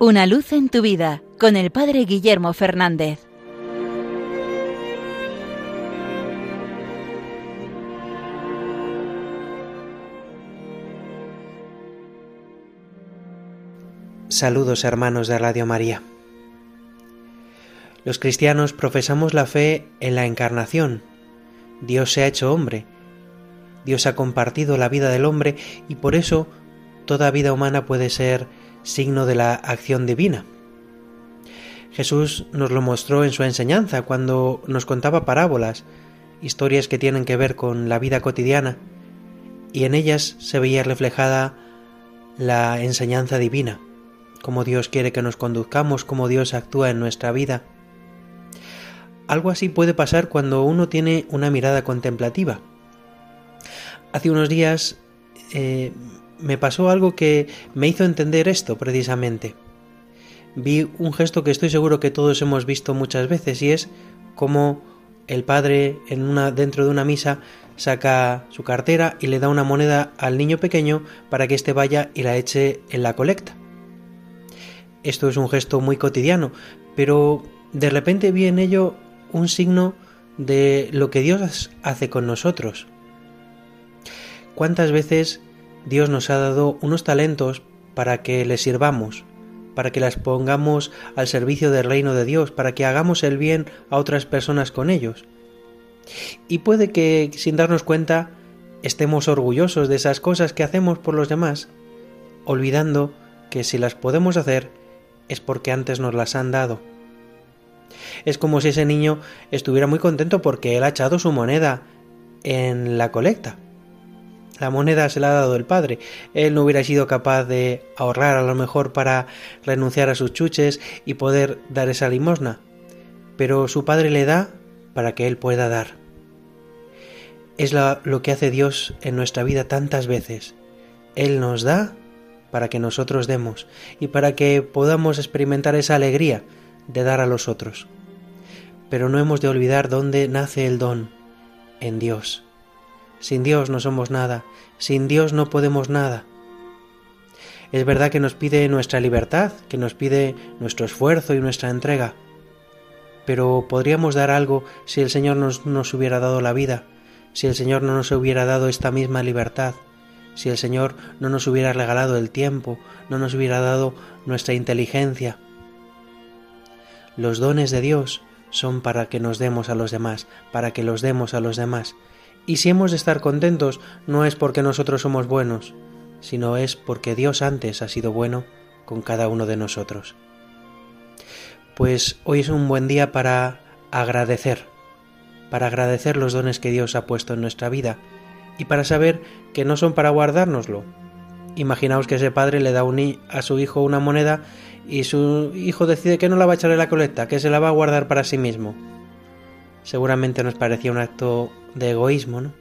Una luz en tu vida con el Padre Guillermo Fernández. Saludos hermanos de Radio María. Los cristianos profesamos la fe en la encarnación. Dios se ha hecho hombre. Dios ha compartido la vida del hombre y por eso toda vida humana puede ser signo de la acción divina. Jesús nos lo mostró en su enseñanza cuando nos contaba parábolas, historias que tienen que ver con la vida cotidiana, y en ellas se veía reflejada la enseñanza divina, cómo Dios quiere que nos conduzcamos, cómo Dios actúa en nuestra vida. Algo así puede pasar cuando uno tiene una mirada contemplativa. Hace unos días eh, me pasó algo que me hizo entender esto precisamente. Vi un gesto que estoy seguro que todos hemos visto muchas veces y es como el padre en una dentro de una misa saca su cartera y le da una moneda al niño pequeño para que éste vaya y la eche en la colecta. Esto es un gesto muy cotidiano, pero de repente vi en ello un signo de lo que Dios hace con nosotros. ¿Cuántas veces Dios nos ha dado unos talentos para que les sirvamos, para que las pongamos al servicio del reino de Dios, para que hagamos el bien a otras personas con ellos. Y puede que sin darnos cuenta estemos orgullosos de esas cosas que hacemos por los demás, olvidando que si las podemos hacer es porque antes nos las han dado. Es como si ese niño estuviera muy contento porque él ha echado su moneda en la colecta la moneda se la ha dado el padre. Él no hubiera sido capaz de ahorrar a lo mejor para renunciar a sus chuches y poder dar esa limosna. Pero su padre le da para que él pueda dar. Es lo que hace Dios en nuestra vida tantas veces. Él nos da para que nosotros demos y para que podamos experimentar esa alegría de dar a los otros. Pero no hemos de olvidar dónde nace el don, en Dios sin Dios no somos nada, sin Dios no podemos nada. Es verdad que nos pide nuestra libertad, que nos pide nuestro esfuerzo y nuestra entrega, pero podríamos dar algo si el Señor nos, nos hubiera dado la vida, si el Señor no nos hubiera dado esta misma libertad, si el Señor no nos hubiera regalado el tiempo, no nos hubiera dado nuestra inteligencia. Los dones de Dios son para que nos demos a los demás, para que los demos a los demás, y si hemos de estar contentos, no es porque nosotros somos buenos, sino es porque Dios antes ha sido bueno con cada uno de nosotros. Pues hoy es un buen día para agradecer, para agradecer los dones que Dios ha puesto en nuestra vida y para saber que no son para guardárnoslo. Imaginaos que ese padre le da a su hijo una moneda y su hijo decide que no la va a echar en la colecta, que se la va a guardar para sí mismo seguramente nos parecía un acto de egoísmo, ¿no?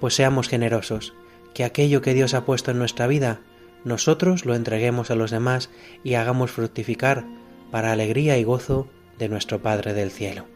Pues seamos generosos, que aquello que Dios ha puesto en nuestra vida, nosotros lo entreguemos a los demás y hagamos fructificar para alegría y gozo de nuestro Padre del cielo.